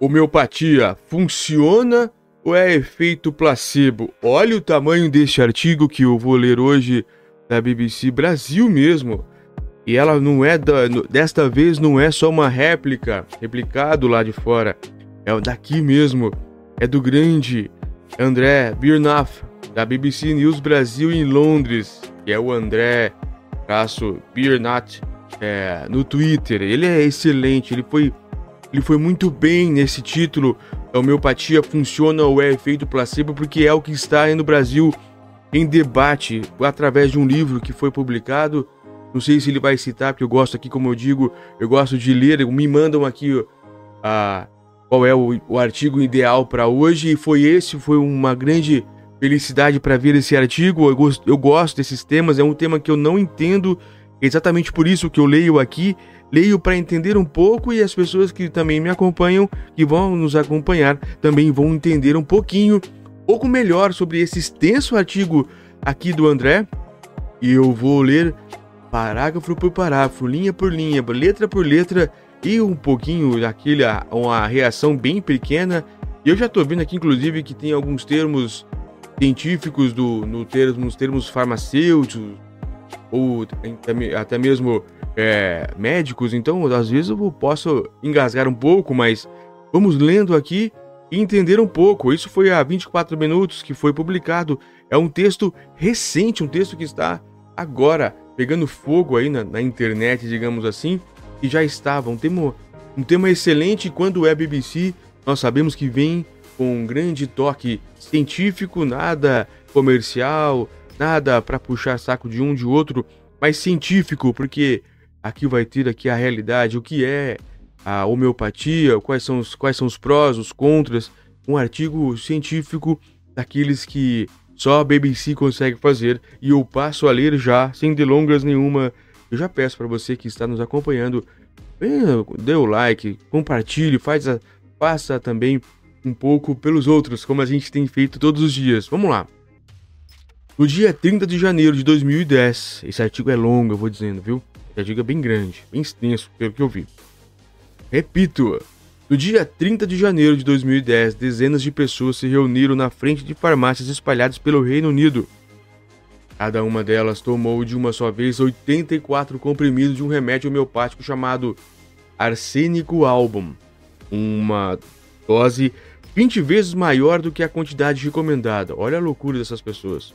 Homeopatia funciona ou é efeito placebo? Olha o tamanho deste artigo que eu vou ler hoje da BBC Brasil mesmo. E ela não é da, desta vez não é só uma réplica, replicado lá de fora. É daqui mesmo. É do grande André Birnoff, da BBC News Brasil em Londres, que é o André traço Birnat é, no Twitter. Ele é excelente, ele foi ele foi muito bem nesse título. A homeopatia funciona ou é efeito placebo, porque é o que está aí no Brasil em debate através de um livro que foi publicado. Não sei se ele vai citar, porque eu gosto aqui, como eu digo, eu gosto de ler. Me mandam aqui a, qual é o, o artigo ideal para hoje. E foi esse, foi uma grande felicidade para ver esse artigo. Eu gosto, eu gosto desses temas, é um tema que eu não entendo. Exatamente por isso que eu leio aqui leio para entender um pouco e as pessoas que também me acompanham, que vão nos acompanhar, também vão entender um pouquinho, pouco melhor sobre esse extenso artigo aqui do André. E eu vou ler parágrafo por parágrafo, linha por linha, letra por letra e um pouquinho daquele uma reação bem pequena. Eu já estou vendo aqui inclusive que tem alguns termos científicos do no termos, nos termos farmacêuticos ou até mesmo é, médicos, então às vezes eu posso engasgar um pouco, mas vamos lendo aqui e entender um pouco. Isso foi há 24 minutos que foi publicado. É um texto recente, um texto que está agora pegando fogo aí na, na internet, digamos assim, e já estava. Um tema, um tema excelente quando é BBC, nós sabemos que vem com um grande toque científico, nada comercial, nada para puxar saco de um de outro, mas científico, porque Aqui vai ter aqui a realidade, o que é a homeopatia, quais são os, quais são os prós, os contras, um artigo científico daqueles que só a BBC consegue fazer e eu passo a ler já, sem delongas nenhuma. Eu já peço para você que está nos acompanhando, dê o like, compartilhe, faz a, faça também um pouco pelos outros, como a gente tem feito todos os dias. Vamos lá. No dia 30 de janeiro de 2010, esse artigo é longo, eu vou dizendo, viu? Já diga bem grande, bem extenso, pelo que eu vi. Repito, no dia 30 de janeiro de 2010, dezenas de pessoas se reuniram na frente de farmácias espalhadas pelo Reino Unido. Cada uma delas tomou de uma só vez 84 comprimidos de um remédio homeopático chamado arsênico album, uma dose 20 vezes maior do que a quantidade recomendada. Olha a loucura dessas pessoas.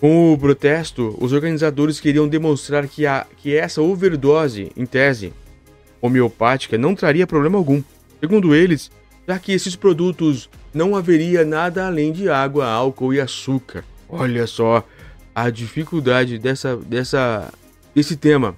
Com o protesto, os organizadores queriam demonstrar que, a, que essa overdose, em tese, homeopática não traria problema algum. Segundo eles, já que esses produtos não haveria nada além de água, álcool e açúcar. Olha só a dificuldade dessa, dessa, desse tema.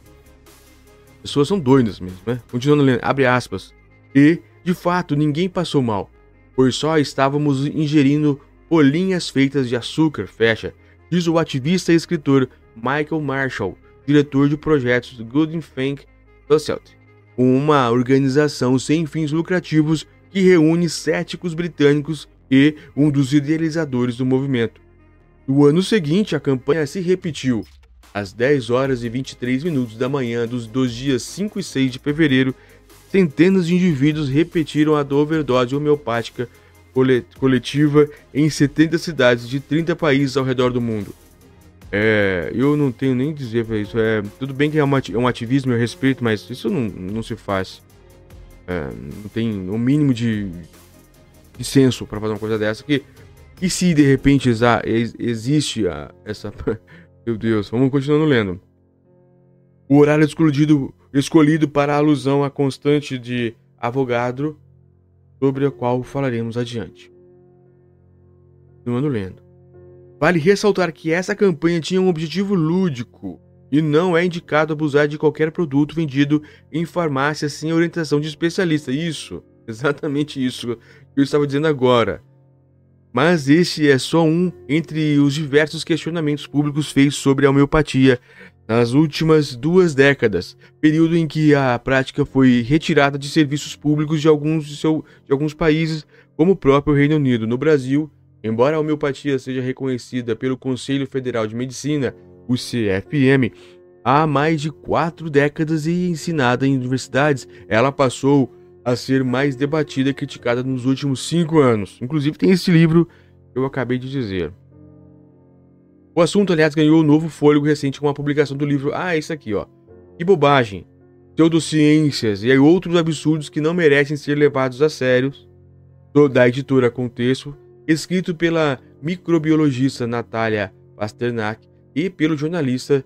As pessoas são doidas mesmo, né? Continuando lendo, abre aspas. E, de fato, ninguém passou mal, pois só estávamos ingerindo bolinhas feitas de açúcar, fecha diz o ativista e escritor Michael Marshall, diretor de projetos do Good Think Society, uma organização sem fins lucrativos que reúne céticos britânicos e um dos idealizadores do movimento. No ano seguinte, a campanha se repetiu. Às 10 horas e 23 minutos da manhã dos, dos dias 5 e 6 de fevereiro, centenas de indivíduos repetiram a overdose homeopática coletiva em 70 cidades de 30 países ao redor do mundo. É, eu não tenho nem dizer para isso. É, tudo bem que é, é um ativismo, eu respeito, mas isso não, não se faz. É, não tem o um mínimo de, de senso para fazer uma coisa dessa. Que, e se de repente exa, existe a, essa. Meu Deus, vamos continuando lendo. O horário escolhido, escolhido para alusão à constante de Avogadro sobre a qual falaremos adiante. Continuando lendo. Vale ressaltar que essa campanha tinha um objetivo lúdico e não é indicado abusar de qualquer produto vendido em farmácia sem orientação de especialista. Isso, exatamente isso que eu estava dizendo agora. Mas este é só um entre os diversos questionamentos públicos feitos sobre a homeopatia nas últimas duas décadas, período em que a prática foi retirada de serviços públicos de alguns, de, seu, de alguns países, como o próprio Reino Unido. No Brasil, embora a homeopatia seja reconhecida pelo Conselho Federal de Medicina, o CFM, há mais de quatro décadas e ensinada em universidades, ela passou a ser mais debatida e criticada nos últimos cinco anos. Inclusive tem esse livro que eu acabei de dizer. O assunto, aliás, ganhou um novo fôlego recente com a publicação do livro. Ah, esse aqui, ó. Que bobagem. Pseudociências e outros absurdos que não merecem ser levados a sério. Da editora Contexto, escrito pela microbiologista Natália Pasternak e pelo jornalista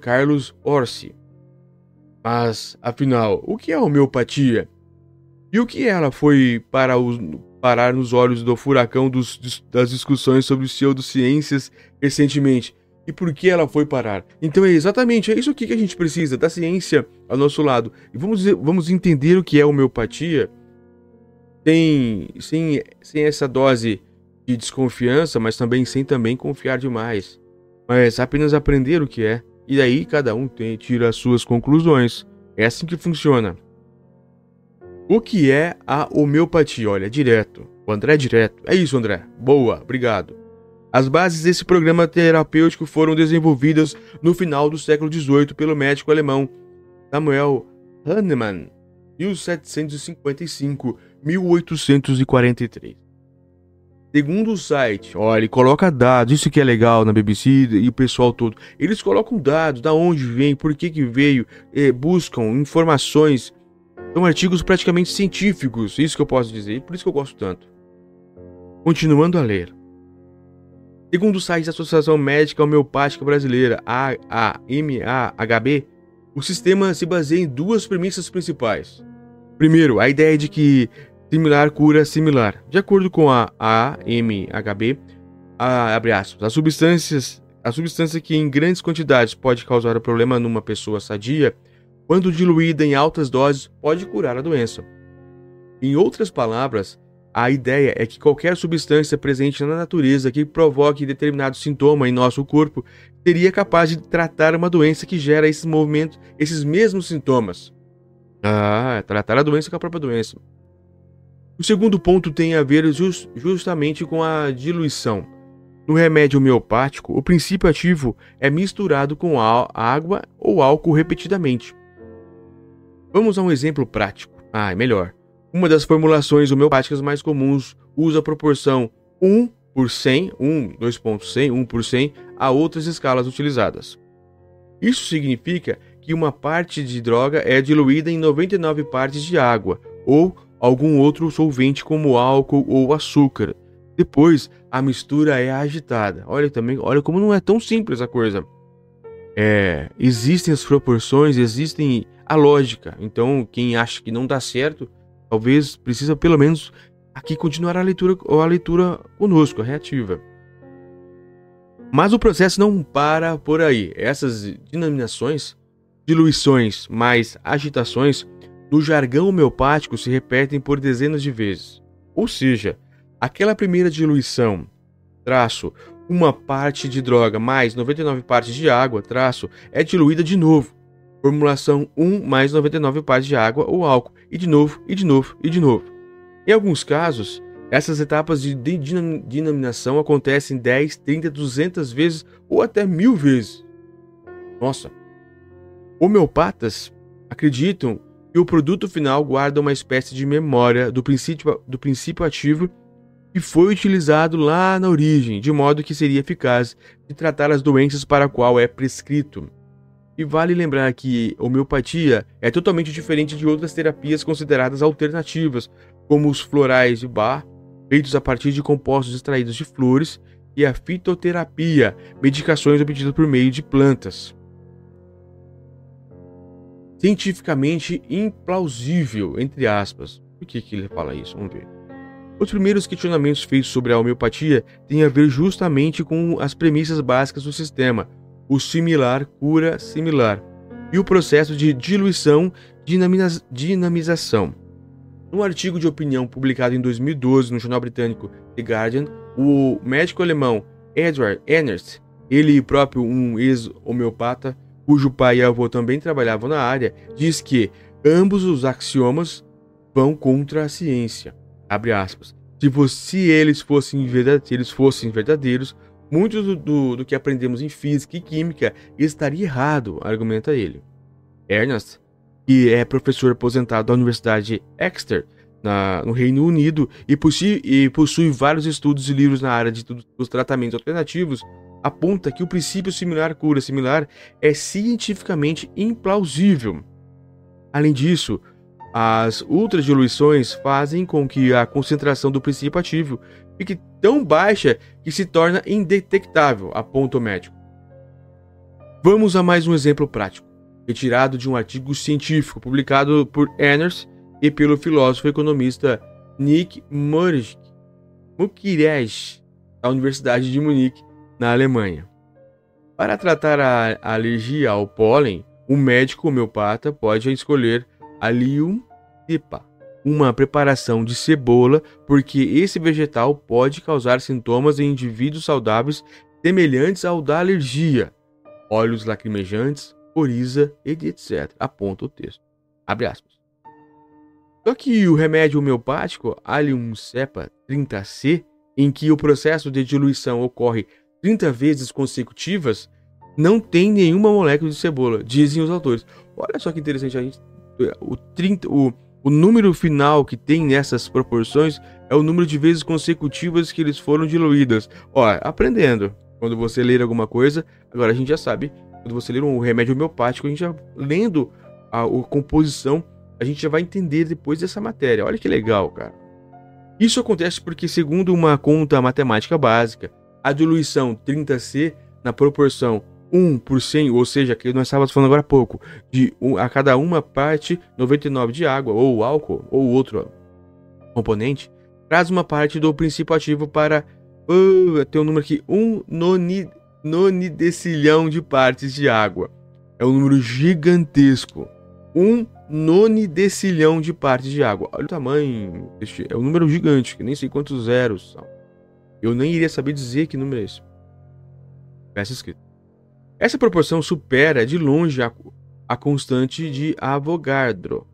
Carlos Orsi. Mas, afinal, o que é homeopatia? E o que ela foi para os, parar nos olhos do furacão dos, das discussões sobre pseudociências recentemente? E por que ela foi parar? Então é exatamente é isso que a gente precisa, da ciência ao nosso lado. E vamos, vamos entender o que é homeopatia sem, sem, sem essa dose de desconfiança, mas também sem também confiar demais. Mas apenas aprender o que é. E daí cada um tem, tira as suas conclusões. É assim que funciona. O que é a homeopatia? Olha, direto. O André é direto. É isso, André. Boa, obrigado. As bases desse programa terapêutico foram desenvolvidas no final do século XVIII pelo médico alemão Samuel Hahnemann, 1755-1843. Segundo o site, olha, ele coloca dados, isso que é legal na BBC e o pessoal todo. Eles colocam dados, da onde vem, por que que veio, eh, buscam informações são artigos praticamente científicos, isso que eu posso dizer, por isso que eu gosto tanto. Continuando a ler. Segundo o site da Associação Médica Homeopática Brasileira, AAMAHB, o sistema se baseia em duas premissas principais. Primeiro, a ideia de que similar cura similar. De acordo com a AMHB, a, abre aspas, as substâncias, a substância que em grandes quantidades pode causar problema numa pessoa sadia quando diluída em altas doses, pode curar a doença. Em outras palavras, a ideia é que qualquer substância presente na natureza que provoque determinado sintoma em nosso corpo seria capaz de tratar uma doença que gera esses movimentos, esses mesmos sintomas. Ah, tratar a doença com a própria doença. O segundo ponto tem a ver just, justamente com a diluição. No remédio homeopático, o princípio ativo é misturado com água ou álcool repetidamente. Vamos a um exemplo prático. Ah, é melhor. Uma das formulações homeopáticas mais comuns usa a proporção 1 por 100, 1, 2.100, 1 por 100 a outras escalas utilizadas. Isso significa que uma parte de droga é diluída em 99 partes de água ou algum outro solvente como álcool ou açúcar. Depois, a mistura é agitada. Olha também, olha como não é tão simples a coisa. É, existem as proporções, existem a lógica. Então, quem acha que não dá certo, talvez precisa pelo menos aqui continuar a leitura ou a leitura conosco, a reativa. Mas o processo não para por aí. Essas denominações, diluições mais agitações, no jargão homeopático se repetem por dezenas de vezes. Ou seja, aquela primeira diluição, traço, uma parte de droga mais 99 partes de água, traço, é diluída de novo formulação 1 mais 99 partes de água ou álcool, e de novo, e de novo, e de novo. Em alguns casos, essas etapas de denominação acontecem 10, 30, 200 vezes ou até mil vezes. Nossa! Homeopatas acreditam que o produto final guarda uma espécie de memória do princípio, do princípio ativo que foi utilizado lá na origem, de modo que seria eficaz de tratar as doenças para a qual é prescrito. E vale lembrar que homeopatia é totalmente diferente de outras terapias consideradas alternativas, como os florais de bar, feitos a partir de compostos extraídos de flores, e a fitoterapia, medicações obtidas por meio de plantas. Cientificamente implausível, entre aspas. Por que, que ele fala isso? Vamos ver. Os primeiros questionamentos feitos sobre a homeopatia têm a ver justamente com as premissas básicas do sistema, o similar cura similar e o processo de diluição dinamização. Num artigo de opinião publicado em 2012 no jornal britânico The Guardian, o médico alemão Edward Ernst, ele próprio um ex-homeopata, cujo pai e avô também trabalhavam na área, diz que ambos os axiomas vão contra a ciência. Abre aspas. Se, se eles fossem verdadeiros, fossem verdadeiros, muito do, do, do, que aprendemos em física e química estaria errado, argumenta ele. Ernst, que é professor aposentado da Universidade Exeter, na, no Reino Unido, e possui, e possui vários estudos e livros na área de dos tratamentos alternativos, aponta que o princípio similar cura similar é cientificamente implausível. Além disso, as ultradiluições fazem com que a concentração do princípio ativo fique tão baixa que se torna indetectável, aponta o médico. Vamos a mais um exemplo prático, retirado de um artigo científico publicado por Ernst e pelo filósofo economista Nick Mukiraj, da Universidade de Munique, na Alemanha. Para tratar a alergia ao pólen, o médico homeopata pode escolher Allium cepa, uma preparação de cebola, porque esse vegetal pode causar sintomas em indivíduos saudáveis semelhantes ao da alergia, olhos lacrimejantes, coriza, etc. Aponta o texto. Abre aspas. Só que o remédio homeopático Allium cepa 30C, em que o processo de diluição ocorre 30 vezes consecutivas, não tem nenhuma molécula de cebola, dizem os autores. Olha só que interessante, a gente, o, 30, o, o número final que tem nessas proporções é o número de vezes consecutivas que eles foram diluídas. Ó, aprendendo. Quando você ler alguma coisa, agora a gente já sabe. Quando você ler um remédio homeopático, a gente já lendo a, a composição, a gente já vai entender depois dessa matéria. Olha que legal, cara. Isso acontece porque, segundo uma conta matemática básica, a diluição 30C na proporção 1 por 100, ou seja, que nós estávamos falando agora há pouco, de um, a cada uma parte 99 de água, ou álcool, ou outro componente, traz uma parte do princípio ativo para. Uh, tem um número aqui, 1 noni, nonidecilhão de partes de água. É um número gigantesco. 1 nonidecilhão de partes de água. Olha o tamanho. É um número gigante, que nem sei quantos zeros são. Eu nem iria saber dizer que número é esse. Peça escrita. Essa proporção supera de longe a, a constante de Avogadro,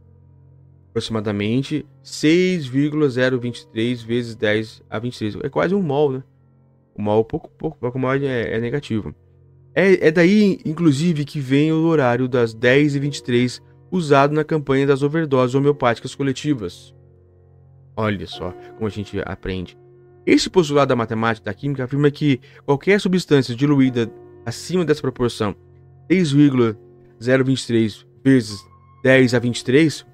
aproximadamente 6,023 vezes 10 a 23. É quase um mol, né? O mol, pouco, pouco, pouco mol é, é negativo. É, é, daí, inclusive, que vem o horário das 10 e 23 usado na campanha das overdoses homeopáticas coletivas. Olha só como a gente aprende. Este postulado da matemática da química afirma que qualquer substância diluída acima dessa proporção 6,023 vezes 10 a 23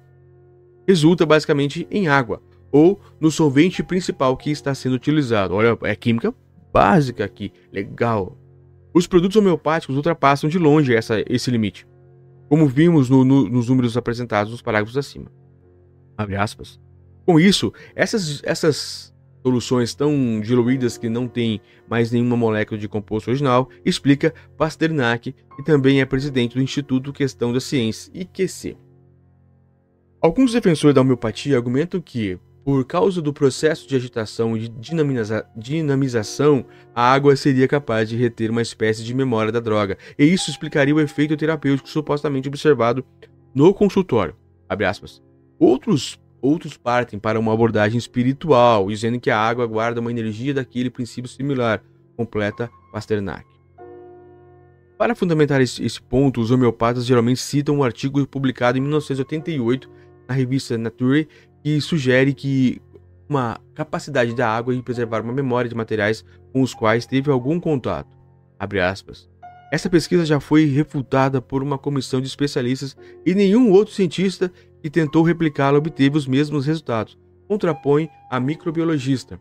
resulta basicamente em água ou no solvente principal que está sendo utilizado. Olha, é química básica aqui, legal. Os produtos homeopáticos ultrapassam de longe essa, esse limite, como vimos no, no, nos números apresentados nos parágrafos acima. Abre aspas. Com isso, essas, essas soluções tão diluídas que não têm mais nenhuma molécula de composto original, explica Pasternak, que também é presidente do Instituto Questão da Ciência, IQC. Alguns defensores da homeopatia argumentam que, por causa do processo de agitação e dinamiza dinamização, a água seria capaz de reter uma espécie de memória da droga, e isso explicaria o efeito terapêutico supostamente observado no consultório. Outros Outros partem para uma abordagem espiritual, dizendo que a água guarda uma energia daquele princípio similar, completa Pasternak. Para fundamentar esse, ponto, os homeopatas geralmente citam um artigo publicado em 1988 na revista Nature que sugere que uma capacidade da água em preservar uma memória de materiais com os quais teve algum contato. Essa pesquisa já foi refutada por uma comissão de especialistas e nenhum outro cientista e tentou replicá-la obteve os mesmos resultados, contrapõe a microbiologista.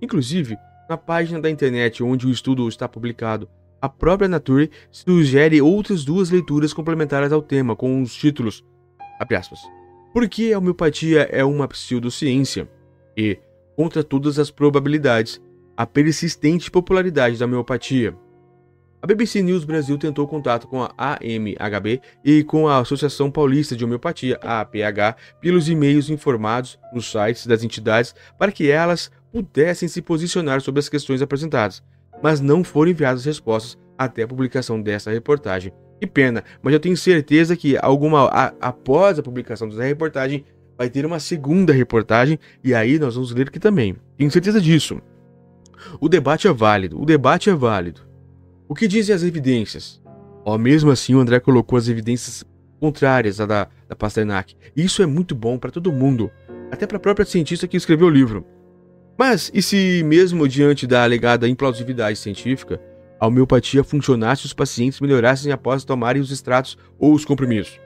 Inclusive, na página da internet onde o estudo está publicado, a própria Nature sugere outras duas leituras complementares ao tema, com os títulos: aspas, Por que a homeopatia é uma pseudociência? E, contra todas as probabilidades, a persistente popularidade da homeopatia. A BBC News Brasil tentou contato com a AMHB e com a Associação Paulista de Homeopatia, APH, pelos e-mails informados nos sites das entidades para que elas pudessem se posicionar sobre as questões apresentadas, mas não foram enviadas respostas até a publicação dessa reportagem. Que pena, mas eu tenho certeza que alguma a, após a publicação dessa reportagem vai ter uma segunda reportagem e aí nós vamos ler aqui também. Tenho certeza disso. O debate é válido, o debate é válido. O que dizem as evidências? Ó, mesmo assim, o André colocou as evidências contrárias à da, da Pasternak. Isso é muito bom para todo mundo, até para a própria cientista que escreveu o livro. Mas e se mesmo diante da alegada implausibilidade científica, a homeopatia funcionasse e os pacientes melhorassem após tomarem os extratos ou os comprimidos?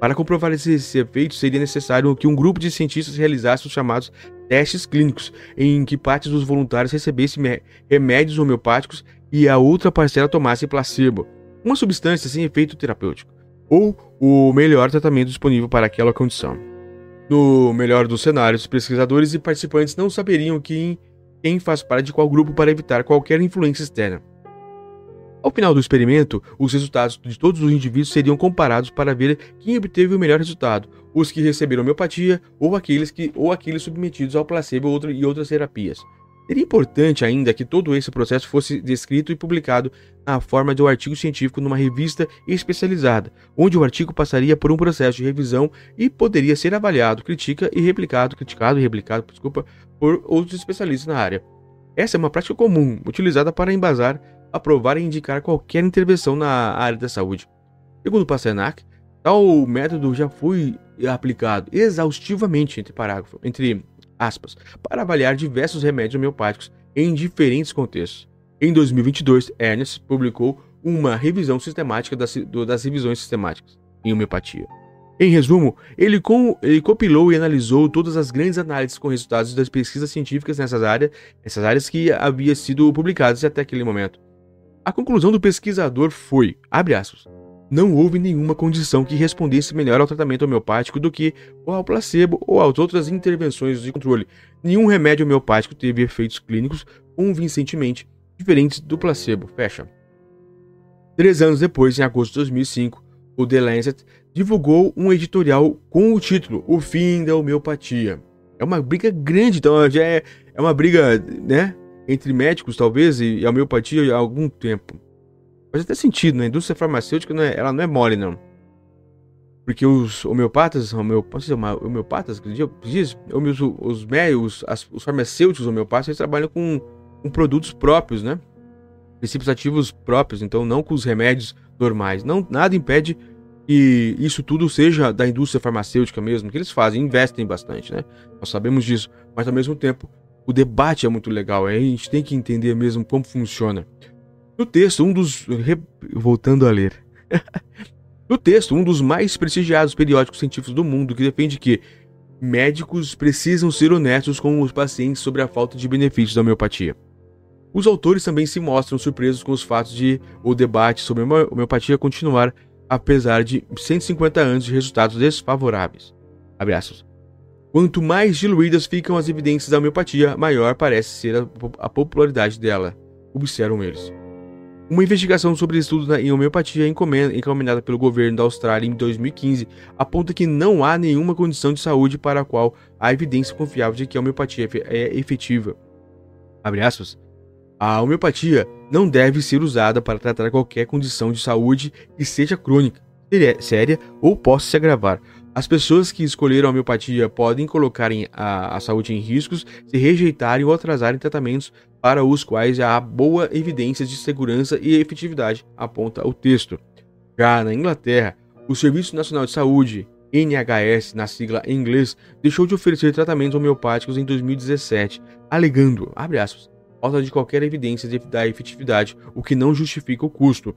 Para comprovar esse efeito, seria necessário que um grupo de cientistas realizasse os chamados testes clínicos, em que parte dos voluntários recebessem remédios homeopáticos e a outra parcela tomasse placebo, uma substância sem efeito terapêutico, ou o melhor tratamento disponível para aquela condição. No melhor dos cenários, pesquisadores e participantes não saberiam quem, quem faz parte de qual grupo para evitar qualquer influência externa. Ao final do experimento, os resultados de todos os indivíduos seriam comparados para ver quem obteve o melhor resultado, os que receberam homeopatia ou aqueles, que, ou aqueles submetidos ao placebo e outras terapias. Seria importante ainda que todo esse processo fosse descrito e publicado na forma de um artigo científico numa revista especializada, onde o artigo passaria por um processo de revisão e poderia ser avaliado, critica e replicado, criticado e replicado, desculpa, por outros especialistas na área. Essa é uma prática comum, utilizada para embasar, aprovar e indicar qualquer intervenção na área da saúde. Segundo Pasternak, tal método já foi aplicado exaustivamente entre parágrafos, entre aspas, para avaliar diversos remédios homeopáticos em diferentes contextos. Em 2022, Ernest publicou uma revisão sistemática das, das revisões sistemáticas em homeopatia. Em resumo, ele, com, ele, compilou e analisou todas as grandes análises com resultados das pesquisas científicas nessas áreas, nessas áreas que haviam sido publicadas até aquele momento. A conclusão do pesquisador foi, abre aspas, não houve nenhuma condição que respondesse melhor ao tratamento homeopático do que ao placebo ou às outras intervenções de controle. Nenhum remédio homeopático teve efeitos clínicos convincentemente diferentes do placebo. Fecha. Três anos depois, em agosto de 2005, o The Lancet divulgou um editorial com o título O Fim da Homeopatia. É uma briga grande, então já é, é uma briga né, entre médicos, talvez, e homeopatia há algum tempo. Faz até sentido, né? A indústria farmacêutica não é, ela não é mole, não. Porque os homeopatas, homeopatas, homeopatas diz, os, os médicos, os farmacêuticos homeopatas, eles trabalham com, com produtos próprios, né? Princípios ativos próprios, então não com os remédios normais. Não, nada impede que isso tudo seja da indústria farmacêutica mesmo, que eles fazem, investem bastante, né? Nós sabemos disso, mas ao mesmo tempo o debate é muito legal, a gente tem que entender mesmo como funciona. No texto, um dos. Voltando a ler. no texto, um dos mais prestigiados periódicos científicos do mundo que defende que médicos precisam ser honestos com os pacientes sobre a falta de benefícios da homeopatia. Os autores também se mostram surpresos com os fatos de o debate sobre a homeopatia continuar apesar de 150 anos de resultados desfavoráveis. Quanto mais diluídas ficam as evidências da homeopatia, maior parece ser a popularidade dela, observam eles. Uma investigação sobre estudos em homeopatia encaminhada pelo governo da Austrália em 2015 aponta que não há nenhuma condição de saúde para a qual há evidência confiável de que a homeopatia é efetiva. A homeopatia não deve ser usada para tratar qualquer condição de saúde que seja crônica, séria ou possa se agravar. As pessoas que escolheram a homeopatia podem colocar a, a saúde em riscos se rejeitarem ou atrasarem tratamentos para os quais há boa evidência de segurança e efetividade, aponta o texto. Já na Inglaterra, o Serviço Nacional de Saúde, NHS, na sigla em inglês, deixou de oferecer tratamentos homeopáticos em 2017, alegando, aspas, falta de qualquer evidência da efetividade, o que não justifica o custo.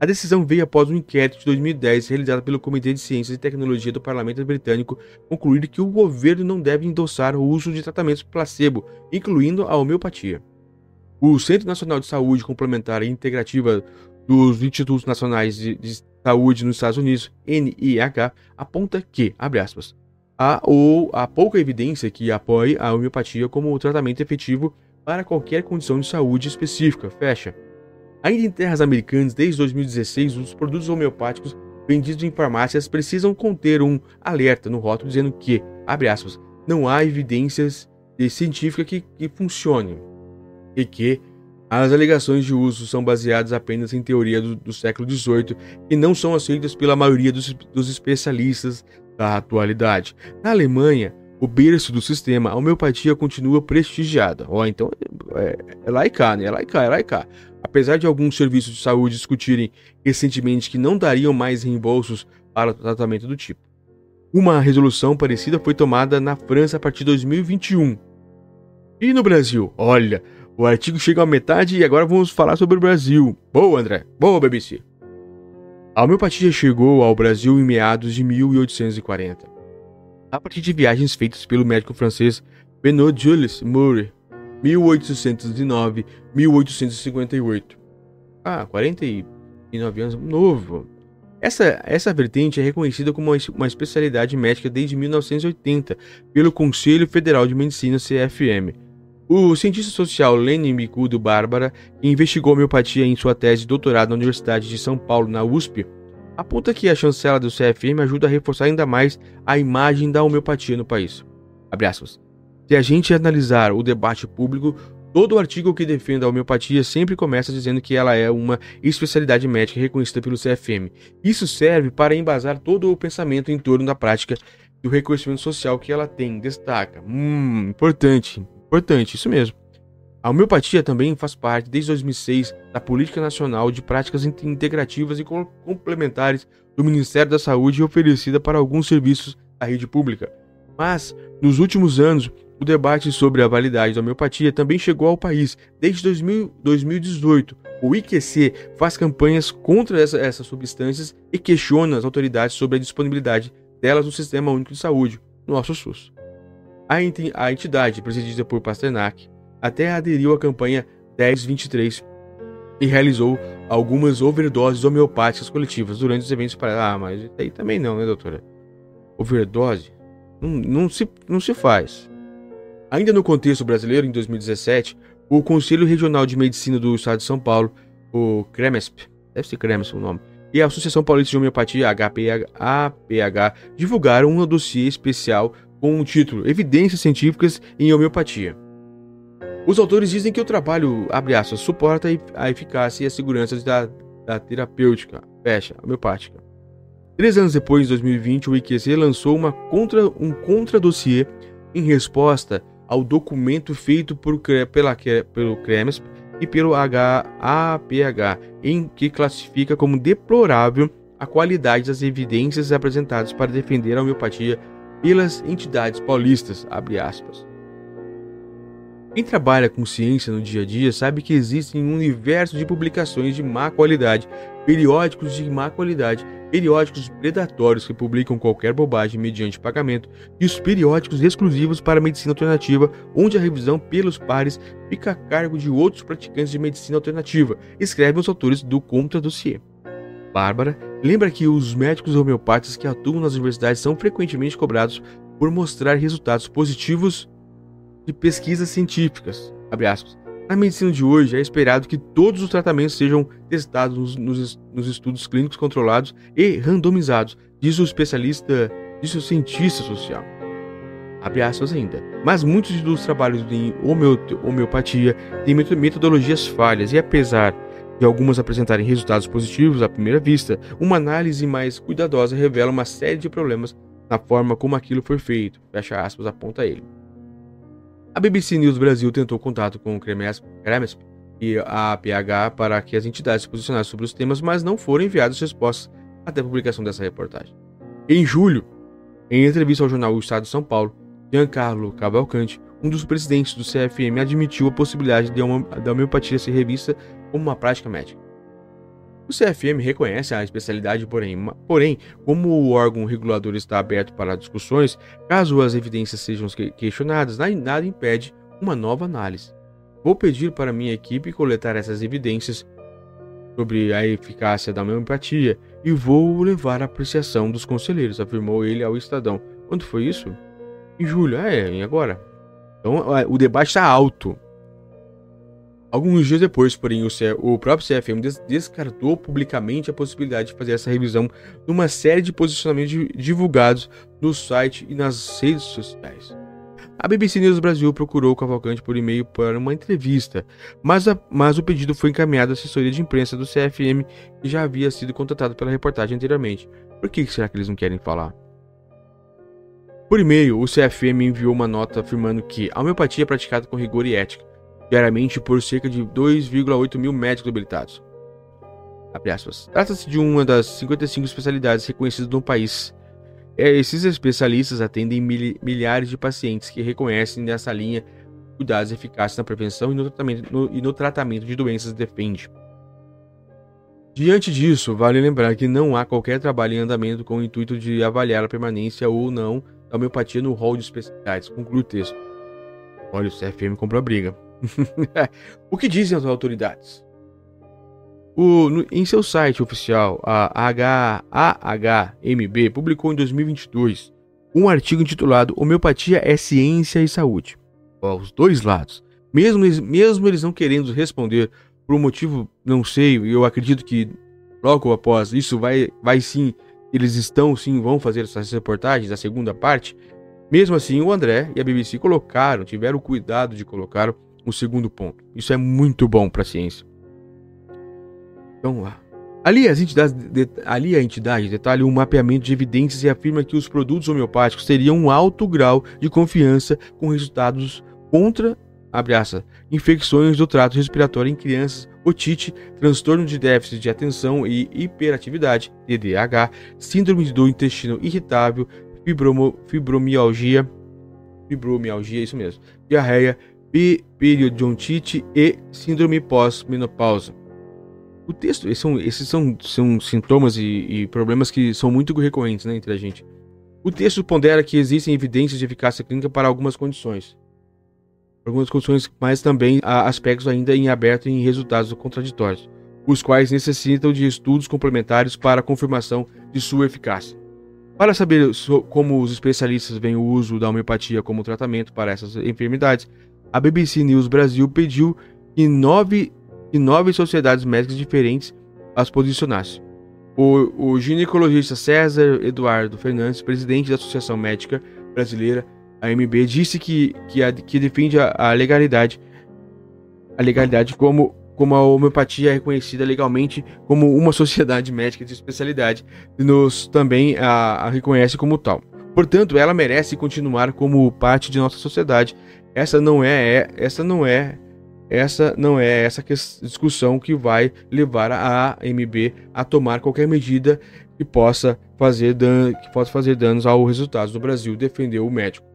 A decisão veio após um inquérito de 2010 realizado pelo Comitê de Ciências e Tecnologia do Parlamento Britânico concluir que o governo não deve endossar o uso de tratamentos placebo, incluindo a homeopatia. O Centro Nacional de Saúde Complementar e Integrativa dos Institutos Nacionais de, de Saúde nos Estados Unidos, NIH, aponta que, abre aspas, há, ou, há pouca evidência que apoie a homeopatia como tratamento efetivo para qualquer condição de saúde específica, fecha. Ainda em terras americanas, desde 2016, os produtos homeopáticos vendidos em farmácias precisam conter um alerta no rótulo dizendo que, abre aspas, não há evidências científicas que, que funcionem e que as alegações de uso são baseadas apenas em teoria do, do século XVIII e não são aceitas pela maioria dos, dos especialistas da atualidade. Na Alemanha, o berço do sistema, a homeopatia continua prestigiada. Ó, oh, então é, é cá, né? É cá, é cá. Apesar de alguns serviços de saúde discutirem recentemente que não dariam mais reembolsos para tratamento do tipo. Uma resolução parecida foi tomada na França a partir de 2021. E no Brasil? Olha, o artigo chega à metade e agora vamos falar sobre o Brasil. Boa, André. Boa, BBC. A homeopatia chegou ao Brasil em meados de 1840, a partir de viagens feitas pelo médico francês Benoît Jules Murray, 1809-1858. Ah, 49 anos, novo. Essa, essa vertente é reconhecida como uma especialidade médica desde 1980 pelo Conselho Federal de Medicina CFM. O cientista social Lenin Micudo Bárbara, que investigou homeopatia em sua tese de doutorado na Universidade de São Paulo, na USP, aponta que a chancela do CFM ajuda a reforçar ainda mais a imagem da homeopatia no país. Se a gente analisar o debate público, Todo artigo que defenda a homeopatia sempre começa dizendo que ela é uma especialidade médica reconhecida pelo CFM. Isso serve para embasar todo o pensamento em torno da prática e o reconhecimento social que ela tem. Destaca. Hum, importante, importante, isso mesmo. A homeopatia também faz parte, desde 2006, da Política Nacional de Práticas Integrativas e Complementares do Ministério da Saúde e oferecida para alguns serviços da rede pública. Mas, nos últimos anos, o debate sobre a validade da homeopatia também chegou ao país. Desde 2000, 2018, o IQC faz campanhas contra essa, essas substâncias e questiona as autoridades sobre a disponibilidade delas no Sistema Único de Saúde, nosso SUS. A, entidade, presidida por Pasternak, até aderiu à campanha 1023 e realizou algumas overdoses homeopáticas coletivas durante os eventos para. Ah, mas aí também não, né, doutora? Overdose? Não, não, se, não se faz. Ainda no contexto brasileiro, em 2017, o Conselho Regional de Medicina do Estado de São Paulo, o CREMESP, deve ser CREMESP o nome, e a Associação Paulista de Homeopatia, APH, divulgaram um dossiê especial com o título Evidências Científicas em Homeopatia. Os autores dizem que o trabalho, abre aspas, suporta a eficácia e a segurança da, da terapêutica, fecha, homeopática. Três anos depois, em 2020, o IQC lançou uma contra, um contra-dossiê em resposta ao documento feito por, pela, pelo CREMESP e pelo HAPH, em que classifica como deplorável a qualidade das evidências apresentadas para defender a homeopatia pelas entidades paulistas, Quem trabalha com ciência no dia a dia sabe que existe um universo de publicações de má qualidade, periódicos de má qualidade periódicos predatórios que publicam qualquer bobagem mediante pagamento e os periódicos exclusivos para medicina alternativa, onde a revisão pelos pares fica a cargo de outros praticantes de medicina alternativa, escrevem os autores do Contra Dossier. Bárbara lembra que os médicos homeopatas que atuam nas universidades são frequentemente cobrados por mostrar resultados positivos de pesquisas científicas. Na medicina de hoje, é esperado que todos os tratamentos sejam testados nos, estudos clínicos controlados e randomizados, diz o especialista, diz o cientista social. Abre aspas ainda. Mas muitos dos trabalhos de homeopatia têm metodologias falhas e apesar de algumas apresentarem resultados positivos à primeira vista, uma análise mais cuidadosa revela uma série de problemas na forma como aquilo foi feito. Fecha aspas, aponta ele. A BBC News Brasil tentou contato com o CREMESP, e a APH para que as entidades se posicionassem sobre os temas, mas não foram enviadas respostas até a publicação dessa reportagem. Em julho, em entrevista ao jornal O Estado de São Paulo, Giancarlo Cavalcante, um dos presidentes do CFM, admitiu a possibilidade de uma, da homeopatia ser revista como uma prática médica. O CFM reconhece a especialidade, porém, porém, como o órgão regulador está aberto para discussões, caso as evidências sejam questionadas, nada impede uma nova análise. Vou pedir para minha equipe coletar essas evidências sobre a eficácia da homeopatia e vou levar à apreciação dos conselheiros, afirmou ele ao Estadão. Quando foi isso? Em julho, ah, é, e agora? Então o debate está alto. Alguns dias depois, porém, o, o próprio CFM des descartou publicamente a possibilidade de fazer essa revisão numa série de posicionamentos divulgados no site e nas redes sociais. A BBC News Brasil procurou o Cavalcante por e-mail para uma entrevista, mas, a, mas o pedido foi encaminhado à assessoria de imprensa do CFM, que já havia sido contratado pela reportagem anteriormente. Por que será que eles não querem falar? Por e-mail, o CFM enviou uma nota afirmando que a homeopatia é praticada com rigor e ética diariamente por cerca de 2,8 mil médicos habilitados. Trata-se de uma das 55 especialidades reconhecidas no país. é, esses especialistas atendem milhares de pacientes que reconhecem nessa linha cuidados eficazes na prevenção e no tratamento, no, e no tratamento de doenças defende. Diante disso, vale lembrar que não há qualquer trabalho em andamento com o intuito de avaliar a permanência ou não da homeopatia no rol de especialidades. Conclui o texto. Olha, o CFM comprou a briga. o que dizem as autoridades? O, no, em seu site oficial, a AHMB publicou em 2022 um artigo intitulado Homeopatia é Ciência e Saúde. Ó, os dois lados. Mesmo, mesmo eles não querendo responder por um motivo, não sei, eu acredito que logo após isso vai, vai sim, eles estão sim, vão fazer essas reportagens, a segunda parte. Mesmo assim, o André e a BBC colocaram, tiveram cuidado de colocar o segundo ponto. Isso é muito bom para a ciência. Vamos lá. Ali, as entidades, de, ali a entidade detalha um mapeamento de evidências e afirma que os produtos homeopáticos teriam um alto grau de confiança com resultados contra abraça, infecções do trato respiratório em crianças, otite, transtorno de déficit de atenção e hiperatividade, TDAH, síndrome do intestino irritável, fibromialgia, fibromialgia, isso mesmo, diarreia, periodontite e síndrome pós-menopausa. O texto, esses são, esses são, são sintomas e, e, problemas que são muito recorrentes né, entre a gente. O texto pondera que existem evidências de eficácia clínica para algumas condições. Algumas condições, mas também há aspectos ainda em aberto em resultados contraditórios, os quais necessitam de estudos complementares para a confirmação de sua eficácia. Para saber como os especialistas veem o uso da homeopatia como tratamento para essas enfermidades, a BBC News Brasil pediu que nove que nove sociedades médicas diferentes as posicionassem. O, o ginecologista César Eduardo Fernandes, presidente da Associação Médica Brasileira, AMB, disse que, que, a, que defende a, a, legalidade a legalidade como, como a homeopatia é reconhecida legalmente como uma sociedade médica de especialidade e nos também a, a reconhece como tal. Portanto, ela merece continuar como parte de nossa sociedade. Essa não é, é essa não é essa não é essa discussão que vai levar a AMB a tomar qualquer medida que possa fazer, que possa fazer danos aos resultados do Brasil, defendeu o médico.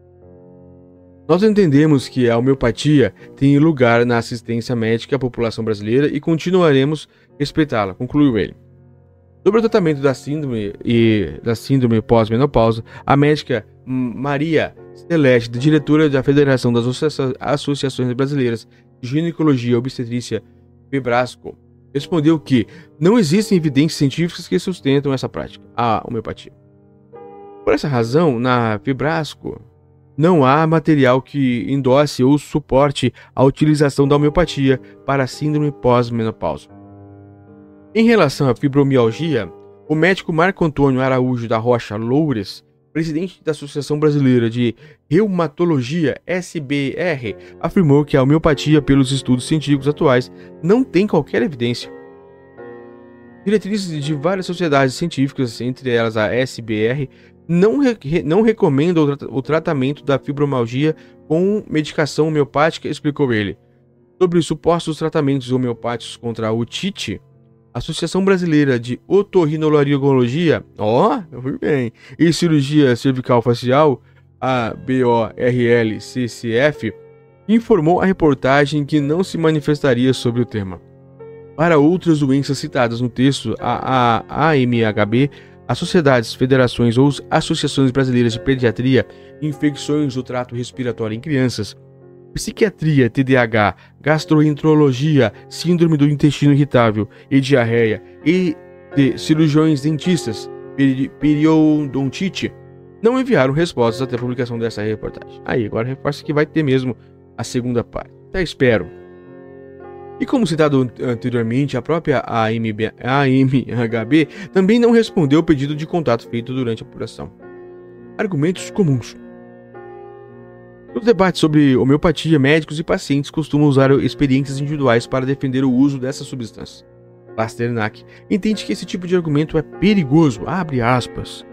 Nós entendemos que a homeopatia tem lugar na assistência médica à população brasileira e continuaremos respeitá-la, concluiu ele. Sobre o tratamento da síndrome e da síndrome pós-menopausa, a médica Maria Celeste, diretora da Federação das Associações Brasileiras Ginecologia e Obstetrícia Febrasco, respondeu que não existem evidências científicas que sustentam essa prática, a homeopatia. Por essa razão, na Febrasco, não há material que endosse ou suporte a utilização da homeopatia para síndrome pós-menopausa. Em relação à fibromialgia, o médico Marco Antônio Araújo da Rocha Loures presidente da Associação Brasileira de Reumatologia, SBR, afirmou que a homeopatia, pelos estudos científicos atuais, não tem qualquer evidência. Diretrizes de várias sociedades científicas, entre elas a SBR, não, re não recomendam o, tra o tratamento da fibromialgia com medicação homeopática, explicou ele. Sobre os supostos tratamentos homeopáticos contra a otite, Associação Brasileira de Otorrinolaringologia, ó, eu fui bem, e Cirurgia Cervical Facial, a BORLCCF, informou a reportagem que não se manifestaria sobre o tema. Para outras doenças citadas no texto, a, a AMHB, as sociedades, federações ou associações brasileiras de pediatria, infecções do trato respiratório em crianças, psiquiatria, TDAH, gastroenterologia, síndrome do intestino irritável e diarreia, e de cirurgiões dentistas, periodontite, não enviaram respostas até a publicação dessa reportagem. Aí, agora reforça que vai ter mesmo a segunda parte. Até espero. E como citado anteriormente, a própria AMB, AMHB também não respondeu o pedido de contato feito durante a apuração. Argumentos comuns. Nos debates sobre homeopatia, médicos e pacientes costumam usar experiências individuais para defender o uso dessa substância. Pasternak entende que esse tipo de argumento é perigoso, abre aspas.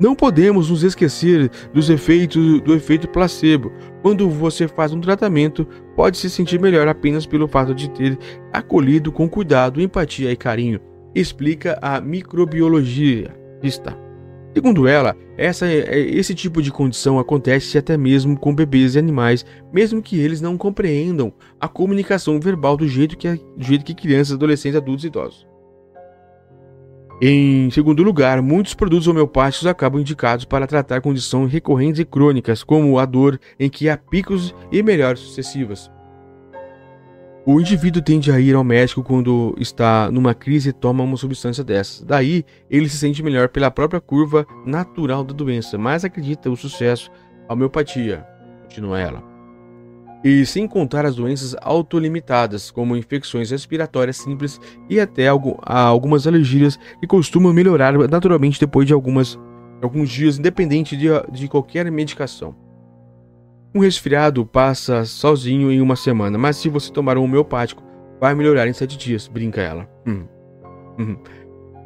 Não podemos nos esquecer dos efeitos do efeito placebo. Quando você faz um tratamento, pode se sentir melhor apenas pelo fato de ter acolhido com cuidado, empatia e carinho, explica a microbiologista. Segundo ela, essa, é, esse tipo de condição acontece até mesmo com bebês e animais, mesmo que eles não compreendam a comunicação verbal do jeito que, do jeito que crianças, adolescentes, adultos e idosos. Em segundo lugar, muitos produtos homeopáticos acabam indicados para tratar condições recorrentes e crônicas, como a dor, em que há picos e melhores sucessivas. O indivíduo tende a ir ao médico quando está numa crise e toma uma substância dessas. Daí, ele se sente melhor pela própria curva natural da doença, mas acredita o sucesso a homeopatia, continua ela. E sem contar as doenças autolimitadas, como infecções respiratórias simples e até algumas alergias que costumam melhorar naturalmente depois de algumas, alguns dias, independente de, de qualquer medicação. Um resfriado passa sozinho em uma semana, mas se você tomar um homeopático, vai melhorar em sete dias, brinca ela. Hum. Hum.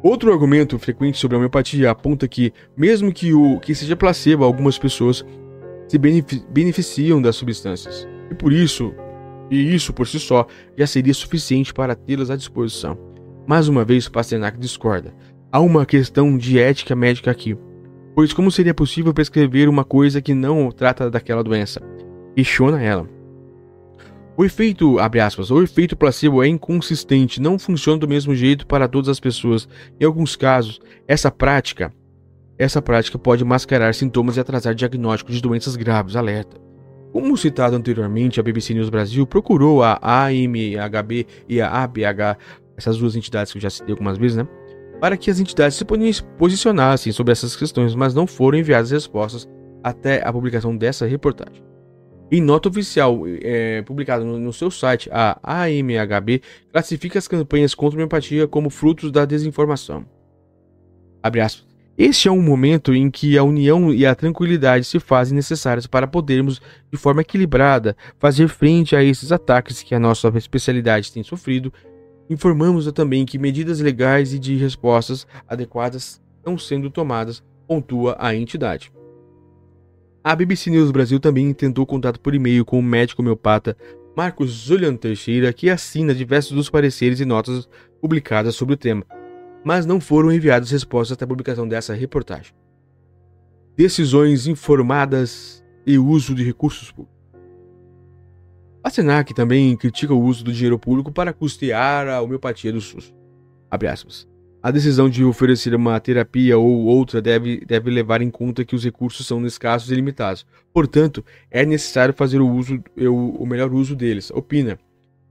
Outro argumento frequente sobre a homeopatia aponta que, mesmo que o que seja placebo, algumas pessoas se beneficiam das substâncias. E por isso, e isso por si só, já seria suficiente para tê-las à disposição. Mais uma vez, Pasternak discorda. Há uma questão de ética médica aqui. Pois como seria possível prescrever uma coisa que não trata daquela doença? Questiona ela. O efeito, abre aspas, o efeito placebo é inconsistente, não funciona do mesmo jeito para todas as pessoas. Em alguns casos, essa prática, essa prática pode mascarar sintomas e atrasar diagnósticos de doenças graves, alerta. Como citado anteriormente, a BBC News Brasil procurou a AMHB e a ABH, essas duas entidades que eu já citei algumas vezes, né? Para que as entidades se posicionassem sobre essas questões, mas não foram enviadas respostas até a publicação dessa reportagem. Em nota oficial é, publicada no, no, seu site, a AMHB classifica as campanhas contra a homeopatia como frutos da desinformação. Este é um momento em que a união e a tranquilidade se fazem necessárias para podermos, de forma equilibrada, fazer frente a esses ataques que a nossa especialidade tem sofrido. Informamos também que medidas legais e de respostas adequadas estão sendo tomadas, pontua a entidade. A BBC News Brasil também tentou contato por e-mail com o médico homeopata Marcos Julian Teixeira, que assina diversos dos pareceres e notas publicadas sobre o tema mas não foram enviadas respostas até a publicação dessa reportagem. Decisões informadas e uso de recursos públicos. A Senac também critica o uso do dinheiro público para custear a homeopatia do SUS. A decisão de oferecer uma terapia ou outra deve, deve levar em conta que os recursos são escassos e limitados. Portanto, é necessário fazer o, uso, o, o melhor uso deles, opina.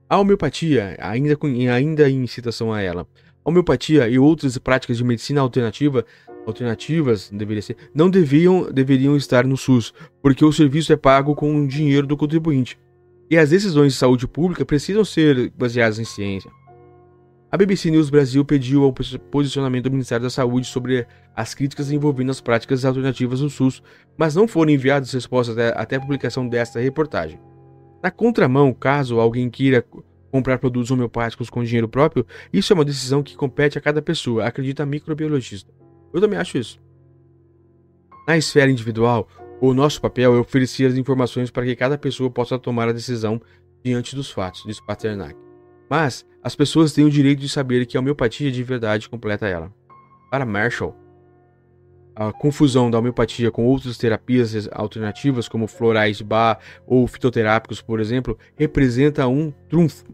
A homeopatia, ainda, ainda em citação a ela, a homeopatia e outras práticas de medicina alternativa alternativas deveria ser, não deviam, deveriam estar no SUS, porque o serviço é pago com o dinheiro do contribuinte. E as decisões de saúde pública precisam ser baseadas em ciência. A BBC News Brasil pediu o posicionamento do Ministério da Saúde sobre as críticas envolvendo as práticas alternativas no SUS, mas não foram enviadas respostas até a publicação desta reportagem. Na contramão, caso alguém queira comprar produtos homeopáticos com dinheiro próprio, isso é uma decisão que compete a cada pessoa, acredita a microbiologista. Eu também acho isso. Na esfera individual, o nosso papel é oferecer as informações para que cada pessoa possa tomar a decisão diante dos fatos, diz Paternak. Mas as pessoas têm o direito de saber que a homeopatia de verdade completa ela. Para Marshall, a confusão da homeopatia com outras terapias alternativas, como florais de bar ou fitoterápicos, por exemplo, representa um trunfo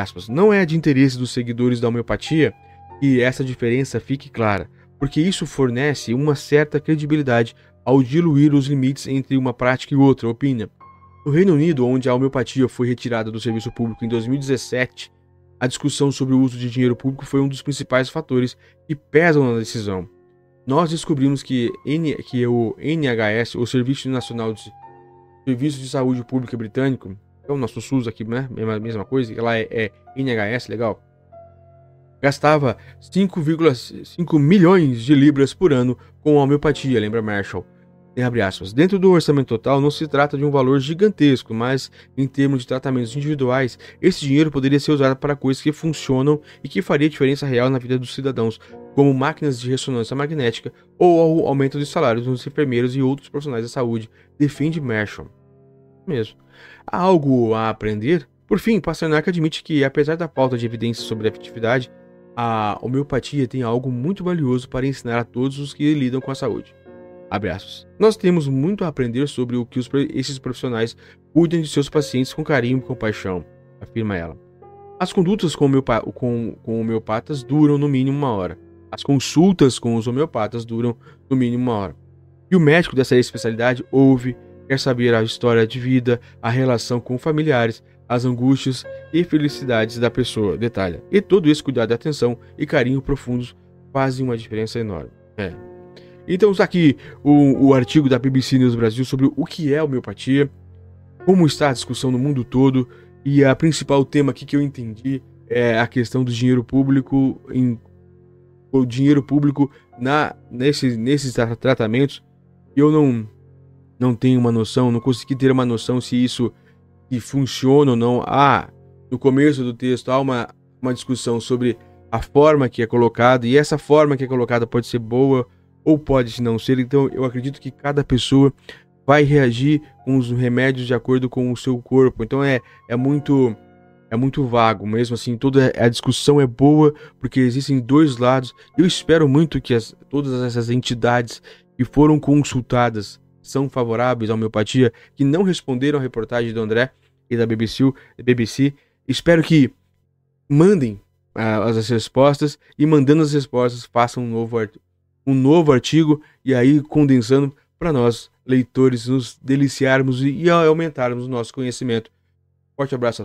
aspas, não é de interesse dos seguidores da homeopatia que essa diferença fique clara, porque isso fornece uma certa credibilidade ao diluir os limites entre uma prática e outra, opina. No Reino Unido, onde a homeopatia foi retirada do serviço público em 2017, a discussão sobre o uso de dinheiro público foi um dos principais fatores que pesam na decisão. Nós descobrimos que, N, que o NHS, o Serviço Nacional de Serviço de Saúde Pública Britânico, é o nosso SUS aqui, né? Mesma, mesma coisa, ela é, é NHS, legal. Gastava 5,5 milhões de libras por ano com homeopatia, lembra Marshall. Dentro do orçamento total, não se trata de um valor gigantesco, mas em termos de tratamentos individuais, esse dinheiro poderia ser usado para coisas que funcionam e que faria diferença real na vida dos cidadãos, como máquinas de ressonância magnética ou o aumento de salários dos enfermeiros e outros profissionais da saúde, defende Marshall. Mesmo. Há algo a aprender? Por fim, Pasternak admite que, apesar da falta de evidências sobre a efetividade a homeopatia tem algo muito valioso para ensinar a todos os que lidam com a saúde. Abraços. Nós temos muito a aprender sobre o que os, esses profissionais cuidam de seus pacientes com carinho e compaixão, afirma ela. As condutas com, com, com homeopatas duram no mínimo uma hora. As consultas com os homeopatas duram no mínimo uma hora. E o médico dessa especialidade ouve, quer saber a história de vida, a relação com familiares, as angústias e felicidades da pessoa, detalha. E todo esse cuidado, atenção e carinho profundos fazem uma diferença enorme. É. Então está aqui o, o artigo da BBC News Brasil sobre o que é homeopatia, como está a discussão no mundo todo e a principal tema aqui que eu entendi é a questão do dinheiro público em o dinheiro público na nesse, nesses tratamentos. Eu não não tenho uma noção, não consegui ter uma noção se isso se funciona ou não. Ah, no começo do texto há uma, uma discussão sobre a forma que é colocada, e essa forma que é colocada pode ser boa ou pode não ser. Então eu acredito que cada pessoa vai reagir com os remédios de acordo com o seu corpo. Então é, é muito é muito vago, mesmo assim, toda a discussão é boa porque existem dois lados. Eu espero muito que as, todas essas entidades que foram consultadas são favoráveis à homeopatia, que não responderam à reportagem do André e da BBC, BBC. Espero que mandem uh, as respostas e mandando as respostas façam um novo, um novo artigo e aí condensando para nós leitores nos deliciarmos e, aumentarmos o nosso conhecimento. Forte abraço a todos.